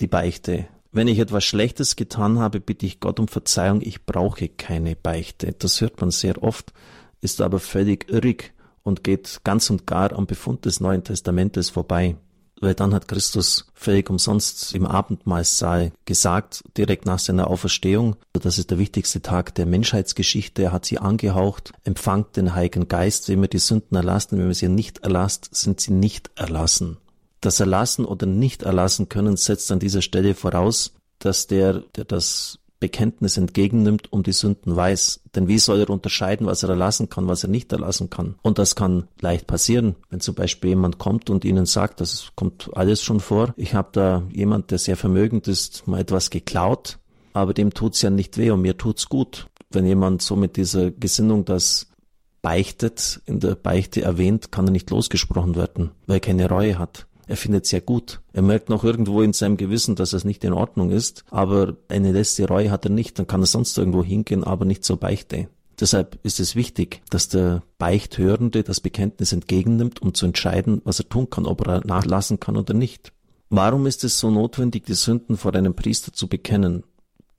die Beichte. Wenn ich etwas Schlechtes getan habe, bitte ich Gott um Verzeihung, ich brauche keine Beichte. Das hört man sehr oft, ist aber völlig irrig und geht ganz und gar am Befund des Neuen Testamentes vorbei. Weil dann hat Christus völlig umsonst im Abendmahlsaal gesagt, direkt nach seiner Auferstehung, das ist der wichtigste Tag der Menschheitsgeschichte, er hat sie angehaucht, empfangt den Heiligen Geist, wenn wir die Sünden erlassen, wenn wir sie nicht erlasst, sind sie nicht erlassen. Das Erlassen oder nicht erlassen können setzt an dieser Stelle voraus, dass der, der das Bekenntnis entgegennimmt, um die Sünden weiß. Denn wie soll er unterscheiden, was er erlassen kann, was er nicht erlassen kann? Und das kann leicht passieren, wenn zum Beispiel jemand kommt und ihnen sagt, das kommt alles schon vor, ich habe da jemand, der sehr vermögend ist, mal etwas geklaut, aber dem tut's ja nicht weh und mir tut's gut. Wenn jemand so mit dieser Gesinnung das beichtet, in der Beichte erwähnt, kann er nicht losgesprochen werden, weil er keine Reue hat. Er findet es ja gut. Er merkt noch irgendwo in seinem Gewissen, dass es nicht in Ordnung ist, aber eine letzte Reue hat er nicht, dann kann er sonst irgendwo hingehen, aber nicht zur Beichte. Deshalb ist es wichtig, dass der Beichthörende das Bekenntnis entgegennimmt, um zu entscheiden, was er tun kann, ob er nachlassen kann oder nicht. Warum ist es so notwendig, die Sünden vor einem Priester zu bekennen?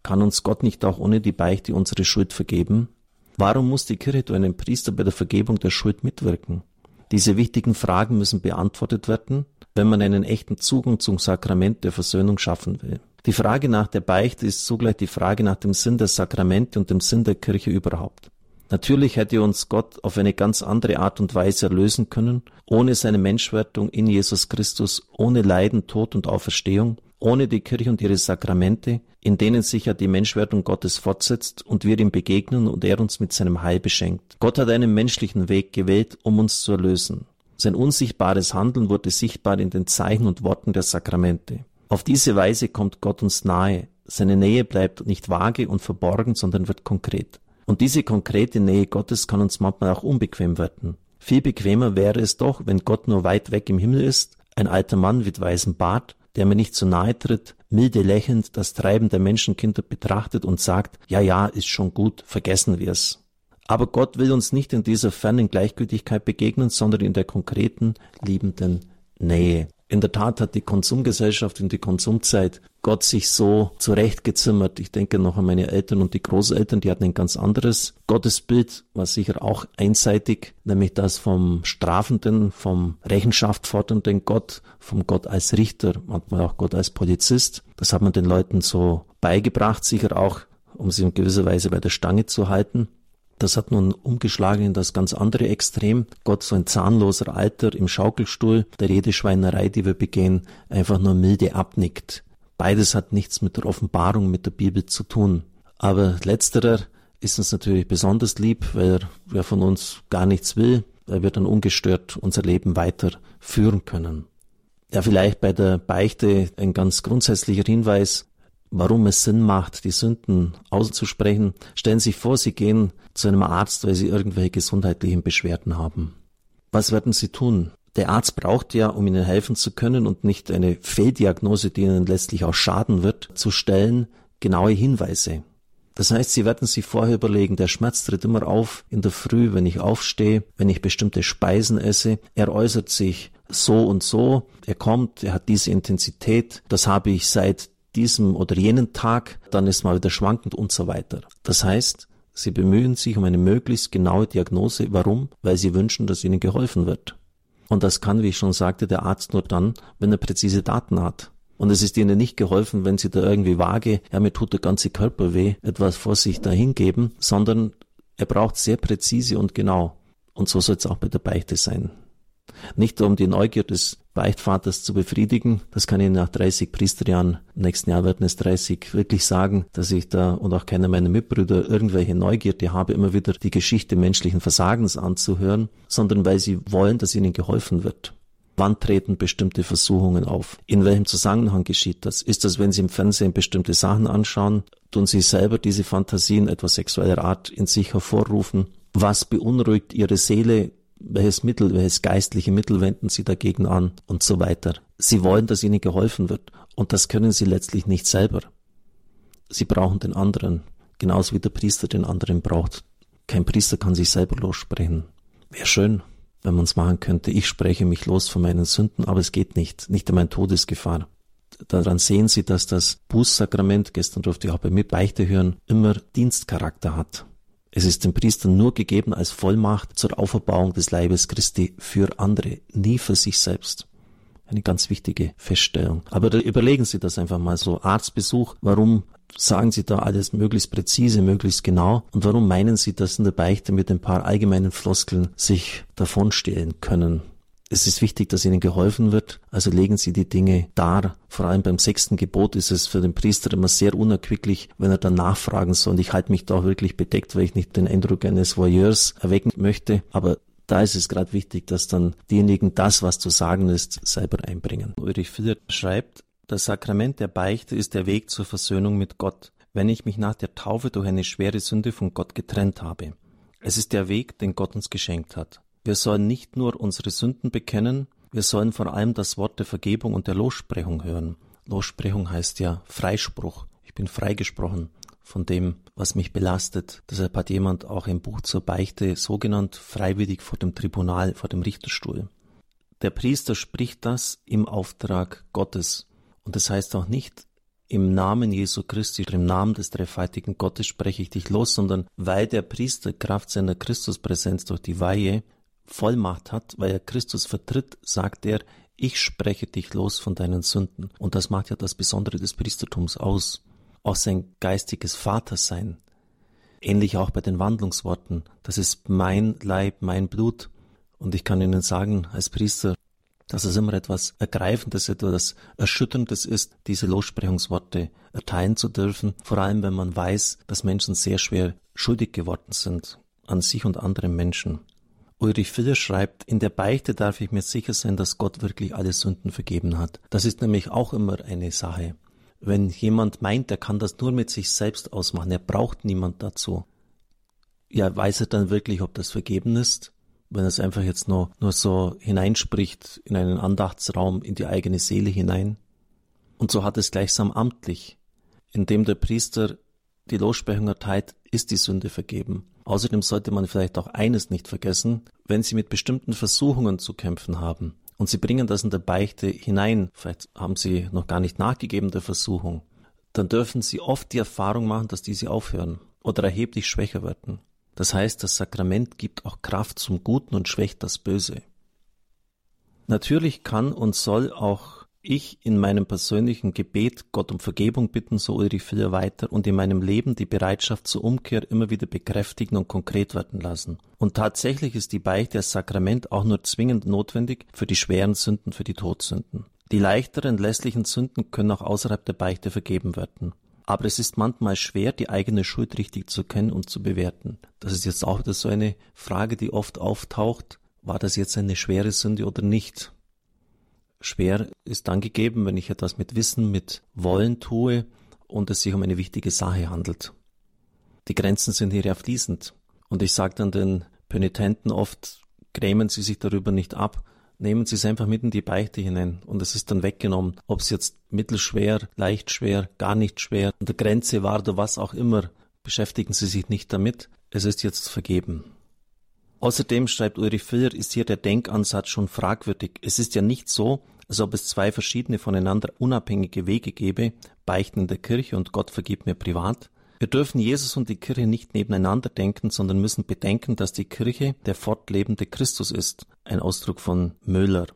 Kann uns Gott nicht auch ohne die Beichte unsere Schuld vergeben? Warum muss die Kirche durch einen Priester bei der Vergebung der Schuld mitwirken? Diese wichtigen Fragen müssen beantwortet werden, wenn man einen echten Zugang zum Sakrament der Versöhnung schaffen will. Die Frage nach der Beichte ist zugleich die Frage nach dem Sinn der Sakramente und dem Sinn der Kirche überhaupt. Natürlich hätte uns Gott auf eine ganz andere Art und Weise erlösen können, ohne seine Menschwertung in Jesus Christus, ohne Leiden, Tod und Auferstehung, ohne die Kirche und ihre Sakramente, in denen sich ja die Menschwerdung Gottes fortsetzt und wir ihm begegnen und er uns mit seinem Heil beschenkt. Gott hat einen menschlichen Weg gewählt, um uns zu erlösen. Sein unsichtbares Handeln wurde sichtbar in den Zeichen und Worten der Sakramente. Auf diese Weise kommt Gott uns nahe. Seine Nähe bleibt nicht vage und verborgen, sondern wird konkret. Und diese konkrete Nähe Gottes kann uns manchmal auch unbequem werden. Viel bequemer wäre es doch, wenn Gott nur weit weg im Himmel ist, ein alter Mann mit weißem Bart, der mir nicht zu nahe tritt, milde lächelnd das Treiben der Menschenkinder betrachtet und sagt, ja, ja, ist schon gut, vergessen wir's. Aber Gott will uns nicht in dieser fernen Gleichgültigkeit begegnen, sondern in der konkreten, liebenden Nähe. In der Tat hat die Konsumgesellschaft in die Konsumzeit Gott sich so zurechtgezimmert. Ich denke noch an meine Eltern und die Großeltern, die hatten ein ganz anderes Gottesbild, war sicher auch einseitig, nämlich das vom strafenden, vom Rechenschaft fordernden Gott, vom Gott als Richter, manchmal auch Gott als Polizist. Das hat man den Leuten so beigebracht, sicher auch, um sie in gewisser Weise bei der Stange zu halten. Das hat nun umgeschlagen in das ganz andere Extrem. Gott, so ein zahnloser Alter im Schaukelstuhl, der jede Schweinerei, die wir begehen, einfach nur milde abnickt. Beides hat nichts mit der Offenbarung, mit der Bibel zu tun. Aber letzterer ist uns natürlich besonders lieb, weil er von uns gar nichts will, weil wir dann ungestört unser Leben weiter führen können. Ja, vielleicht bei der Beichte ein ganz grundsätzlicher Hinweis warum es Sinn macht, die Sünden auszusprechen. Stellen Sie sich vor, Sie gehen zu einem Arzt, weil Sie irgendwelche gesundheitlichen Beschwerden haben. Was werden Sie tun? Der Arzt braucht ja, um Ihnen helfen zu können und nicht eine Fehldiagnose, die Ihnen letztlich auch schaden wird, zu stellen, genaue Hinweise. Das heißt, Sie werden sich vorher überlegen, der Schmerz tritt immer auf in der Früh, wenn ich aufstehe, wenn ich bestimmte Speisen esse. Er äußert sich so und so, er kommt, er hat diese Intensität, das habe ich seit diesem oder jenen Tag, dann ist mal wieder schwankend und so weiter. Das heißt, sie bemühen sich um eine möglichst genaue Diagnose. Warum? Weil sie wünschen, dass ihnen geholfen wird. Und das kann, wie ich schon sagte, der Arzt nur dann, wenn er präzise Daten hat. Und es ist ihnen nicht geholfen, wenn sie da irgendwie vage, ja, mir tut der ganze Körper weh, etwas vor sich dahingeben, sondern er braucht sehr präzise und genau. Und so soll es auch bei der Beichte sein. Nicht um die Neugier des Beichtvaters zu befriedigen. Das kann ich nach 30 Priesterjahren, nächsten Jahr werden es 30, wirklich sagen, dass ich da und auch keiner meiner Mitbrüder irgendwelche Neugierde habe, immer wieder die Geschichte menschlichen Versagens anzuhören, sondern weil sie wollen, dass ihnen geholfen wird. Wann treten bestimmte Versuchungen auf? In welchem Zusammenhang geschieht das? Ist das, wenn Sie im Fernsehen bestimmte Sachen anschauen? Tun Sie selber diese Fantasien etwas sexueller Art in sich hervorrufen? Was beunruhigt Ihre Seele? Welches Mittel, welches geistliche Mittel wenden sie dagegen an und so weiter. Sie wollen, dass ihnen geholfen wird und das können sie letztlich nicht selber. Sie brauchen den anderen, genauso wie der Priester den anderen braucht. Kein Priester kann sich selber lossprechen. Wäre schön, wenn man es machen könnte. Ich spreche mich los von meinen Sünden, aber es geht nicht, nicht in meine Todesgefahr. daran sehen Sie, dass das Bußsakrament, gestern durfte ich auch bei mir Beichte hören, immer Dienstcharakter hat. Es ist dem Priester nur gegeben als Vollmacht zur Auferbauung des Leibes Christi für andere, nie für sich selbst. Eine ganz wichtige Feststellung. Aber überlegen Sie das einfach mal so. Arztbesuch, warum sagen Sie da alles möglichst präzise, möglichst genau? Und warum meinen Sie, dass in der Beichte mit ein paar allgemeinen Floskeln sich davonstehlen können? Es ist wichtig, dass ihnen geholfen wird, also legen sie die Dinge dar. Vor allem beim sechsten Gebot ist es für den Priester immer sehr unerquicklich, wenn er dann nachfragen soll. Und ich halte mich da auch wirklich bedeckt, weil ich nicht den Eindruck eines Voyeurs erwecken möchte. Aber da ist es gerade wichtig, dass dann diejenigen das, was zu sagen ist, selber einbringen. Ulrich Filler schreibt, das Sakrament der Beichte ist der Weg zur Versöhnung mit Gott, wenn ich mich nach der Taufe durch eine schwere Sünde von Gott getrennt habe. Es ist der Weg, den Gott uns geschenkt hat. Wir sollen nicht nur unsere Sünden bekennen, wir sollen vor allem das Wort der Vergebung und der Lossprechung hören. Lossprechung heißt ja Freispruch. Ich bin freigesprochen von dem, was mich belastet. Deshalb hat jemand auch im Buch zur Beichte so genannt freiwillig vor dem Tribunal, vor dem Richterstuhl. Der Priester spricht das im Auftrag Gottes. Und das heißt auch nicht, im Namen Jesu Christi, im Namen des dreifaltigen Gottes spreche ich dich los, sondern weil der Priester Kraft seiner Christuspräsenz durch die Weihe Vollmacht hat, weil er Christus vertritt, sagt er, ich spreche dich los von deinen Sünden. Und das macht ja das Besondere des Priestertums aus. Auch sein geistiges Vatersein. Ähnlich auch bei den Wandlungsworten. Das ist mein Leib, mein Blut. Und ich kann Ihnen sagen, als Priester, dass es immer etwas Ergreifendes, etwas Erschütterndes ist, diese Lossprechungsworte erteilen zu dürfen. Vor allem, wenn man weiß, dass Menschen sehr schwer schuldig geworden sind an sich und anderen Menschen. Ulrich Filler schreibt, in der Beichte darf ich mir sicher sein, dass Gott wirklich alle Sünden vergeben hat. Das ist nämlich auch immer eine Sache. Wenn jemand meint, er kann das nur mit sich selbst ausmachen, er braucht niemand dazu. Ja, weiß er dann wirklich, ob das vergeben ist? Wenn er es einfach jetzt nur, nur so hineinspricht in einen Andachtsraum, in die eigene Seele hinein. Und so hat es gleichsam amtlich. Indem der Priester die Lossprechung erteilt, ist die Sünde vergeben. Außerdem sollte man vielleicht auch eines nicht vergessen, wenn Sie mit bestimmten Versuchungen zu kämpfen haben und Sie bringen das in der Beichte hinein, vielleicht haben Sie noch gar nicht nachgegeben der Versuchung, dann dürfen Sie oft die Erfahrung machen, dass diese aufhören oder erheblich schwächer werden. Das heißt, das Sakrament gibt auch Kraft zum Guten und schwächt das Böse. Natürlich kann und soll auch ich in meinem persönlichen Gebet Gott um Vergebung bitten, so Ulrich Filler weiter, und in meinem Leben die Bereitschaft zur Umkehr immer wieder bekräftigen und konkret werden lassen. Und tatsächlich ist die Beichte als Sakrament auch nur zwingend notwendig für die schweren Sünden, für die Todsünden. Die leichteren lässlichen Sünden können auch außerhalb der Beichte vergeben werden. Aber es ist manchmal schwer, die eigene Schuld richtig zu kennen und zu bewerten. Das ist jetzt auch wieder so eine Frage, die oft auftaucht. War das jetzt eine schwere Sünde oder nicht? Schwer ist dann gegeben, wenn ich etwas mit Wissen, mit Wollen tue und es sich um eine wichtige Sache handelt. Die Grenzen sind hier ja fließend. Und ich sage dann den Penitenten oft, grämen Sie sich darüber nicht ab, nehmen Sie es einfach mit in die Beichte hinein und es ist dann weggenommen. Ob es jetzt mittelschwer, leicht schwer, gar nicht schwer, an der Grenze war oder was auch immer, beschäftigen Sie sich nicht damit. Es ist jetzt vergeben. Außerdem, schreibt Ulrich Filler, ist hier der Denkansatz schon fragwürdig. Es ist ja nicht so, als ob es zwei verschiedene voneinander unabhängige Wege gäbe, Beichten in der Kirche und Gott vergibt mir privat. Wir dürfen Jesus und die Kirche nicht nebeneinander denken, sondern müssen bedenken, dass die Kirche der fortlebende Christus ist, ein Ausdruck von Müller.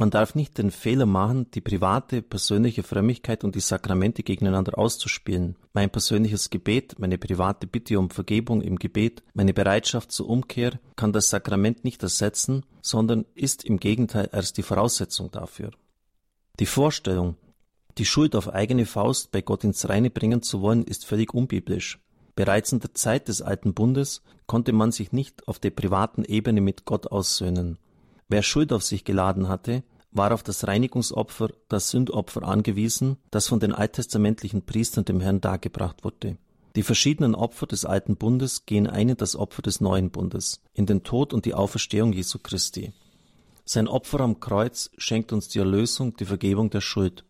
Man darf nicht den Fehler machen, die private, persönliche Frömmigkeit und die Sakramente gegeneinander auszuspielen. Mein persönliches Gebet, meine private Bitte um Vergebung im Gebet, meine Bereitschaft zur Umkehr kann das Sakrament nicht ersetzen, sondern ist im Gegenteil erst die Voraussetzung dafür. Die Vorstellung, die Schuld auf eigene Faust bei Gott ins Reine bringen zu wollen, ist völlig unbiblisch. Bereits in der Zeit des Alten Bundes konnte man sich nicht auf der privaten Ebene mit Gott aussöhnen. Wer Schuld auf sich geladen hatte, war auf das Reinigungsopfer, das Sündopfer angewiesen, das von den alttestamentlichen Priestern dem Herrn dargebracht wurde. Die verschiedenen Opfer des alten Bundes gehen ein in das Opfer des neuen Bundes, in den Tod und die Auferstehung Jesu Christi. Sein Opfer am Kreuz schenkt uns die Erlösung, die Vergebung der Schuld.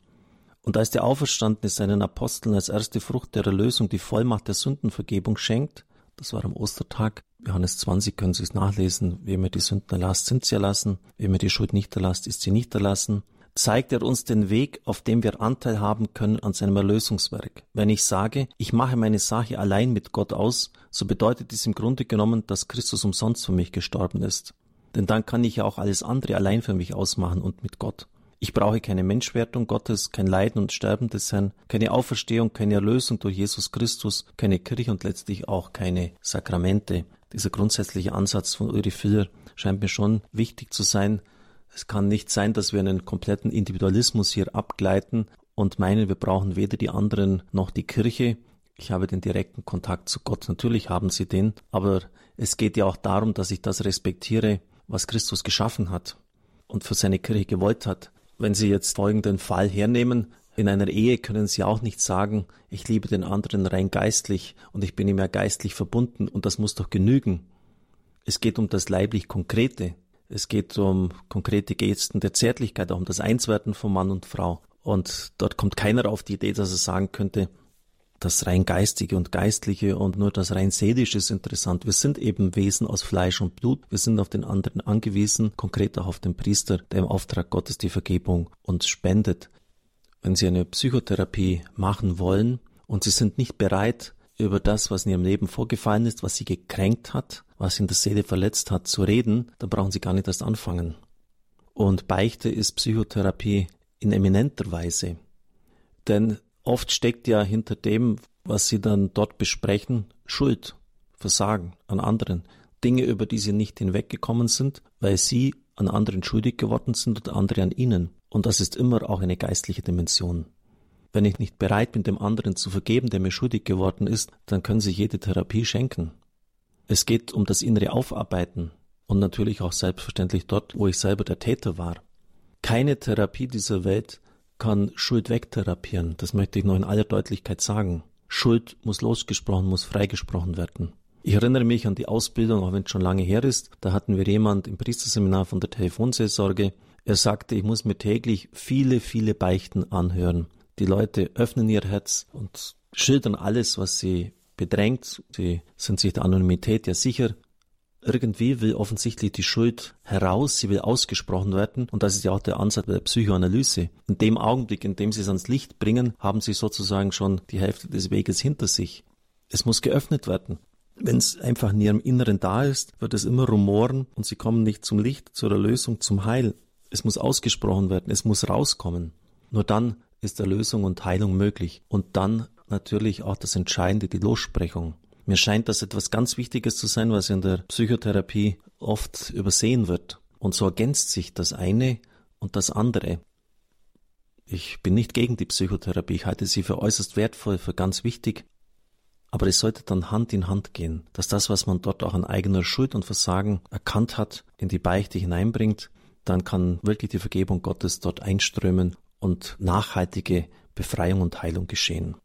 Und als der Auferstandene seinen Aposteln als erste Frucht der Erlösung die Vollmacht der Sündenvergebung schenkt, das war am Ostertag, Johannes 20 können Sie es nachlesen. Wem er die Sünden erlasst, sind sie erlassen. Wem er die Schuld nicht erlasst, ist sie nicht erlassen. zeigt er uns den Weg, auf dem wir Anteil haben können an seinem Erlösungswerk. Wenn ich sage, ich mache meine Sache allein mit Gott aus, so bedeutet dies im Grunde genommen, dass Christus umsonst für mich gestorben ist. Denn dann kann ich ja auch alles andere allein für mich ausmachen und mit Gott. Ich brauche keine Menschwertung Gottes, kein Leiden und Sterben des Herrn, keine Auferstehung, keine Erlösung durch Jesus Christus, keine Kirche und letztlich auch keine Sakramente. Dieser grundsätzliche Ansatz von Uri Filler scheint mir schon wichtig zu sein. Es kann nicht sein, dass wir einen kompletten Individualismus hier abgleiten und meinen, wir brauchen weder die anderen noch die Kirche. Ich habe den direkten Kontakt zu Gott. Natürlich haben sie den, aber es geht ja auch darum, dass ich das respektiere, was Christus geschaffen hat und für seine Kirche gewollt hat. Wenn Sie jetzt folgenden Fall hernehmen, in einer Ehe können Sie auch nicht sagen, ich liebe den anderen rein geistlich und ich bin ihm ja geistlich verbunden und das muss doch genügen. Es geht um das leiblich Konkrete. Es geht um konkrete Gesten der Zärtlichkeit, auch um das Einswerten von Mann und Frau. Und dort kommt keiner auf die Idee, dass er sagen könnte, das rein Geistige und Geistliche und nur das rein Seelische ist interessant. Wir sind eben Wesen aus Fleisch und Blut. Wir sind auf den anderen angewiesen, konkret auch auf den Priester, der im Auftrag Gottes die Vergebung uns spendet. Wenn Sie eine Psychotherapie machen wollen und Sie sind nicht bereit, über das, was in Ihrem Leben vorgefallen ist, was Sie gekränkt hat, was in der Seele verletzt hat, zu reden, dann brauchen Sie gar nicht erst anfangen. Und Beichte ist Psychotherapie in eminenter Weise. Denn Oft steckt ja hinter dem, was sie dann dort besprechen, Schuld, Versagen an anderen, Dinge, über die sie nicht hinweggekommen sind, weil sie an anderen schuldig geworden sind und andere an ihnen. Und das ist immer auch eine geistliche Dimension. Wenn ich nicht bereit bin, dem anderen zu vergeben, der mir schuldig geworden ist, dann können Sie jede Therapie schenken. Es geht um das innere Aufarbeiten und natürlich auch selbstverständlich dort, wo ich selber der Täter war. Keine Therapie dieser Welt kann Schuld wegtherapieren. Das möchte ich noch in aller Deutlichkeit sagen. Schuld muss losgesprochen, muss freigesprochen werden. Ich erinnere mich an die Ausbildung, auch wenn es schon lange her ist. Da hatten wir jemand im Priesterseminar von der Telefonseelsorge. Er sagte, ich muss mir täglich viele, viele Beichten anhören. Die Leute öffnen ihr Herz und schildern alles, was sie bedrängt. Sie sind sich der Anonymität ja sicher irgendwie will offensichtlich die Schuld heraus, sie will ausgesprochen werden und das ist ja auch der Ansatz der Psychoanalyse. In dem Augenblick, in dem sie es ans Licht bringen, haben sie sozusagen schon die Hälfte des Weges hinter sich. Es muss geöffnet werden. Wenn es einfach in ihrem Inneren da ist, wird es immer rumoren und sie kommen nicht zum Licht, zur Erlösung, zum Heil. Es muss ausgesprochen werden, es muss rauskommen. Nur dann ist Erlösung und Heilung möglich. Und dann natürlich auch das Entscheidende, die Lossprechung. Mir scheint das etwas ganz Wichtiges zu sein, was in der Psychotherapie oft übersehen wird. Und so ergänzt sich das eine und das andere. Ich bin nicht gegen die Psychotherapie, ich halte sie für äußerst wertvoll, für ganz wichtig. Aber es sollte dann Hand in Hand gehen, dass das, was man dort auch an eigener Schuld und Versagen erkannt hat, in die Beichte hineinbringt, dann kann wirklich die Vergebung Gottes dort einströmen und nachhaltige Befreiung und Heilung geschehen.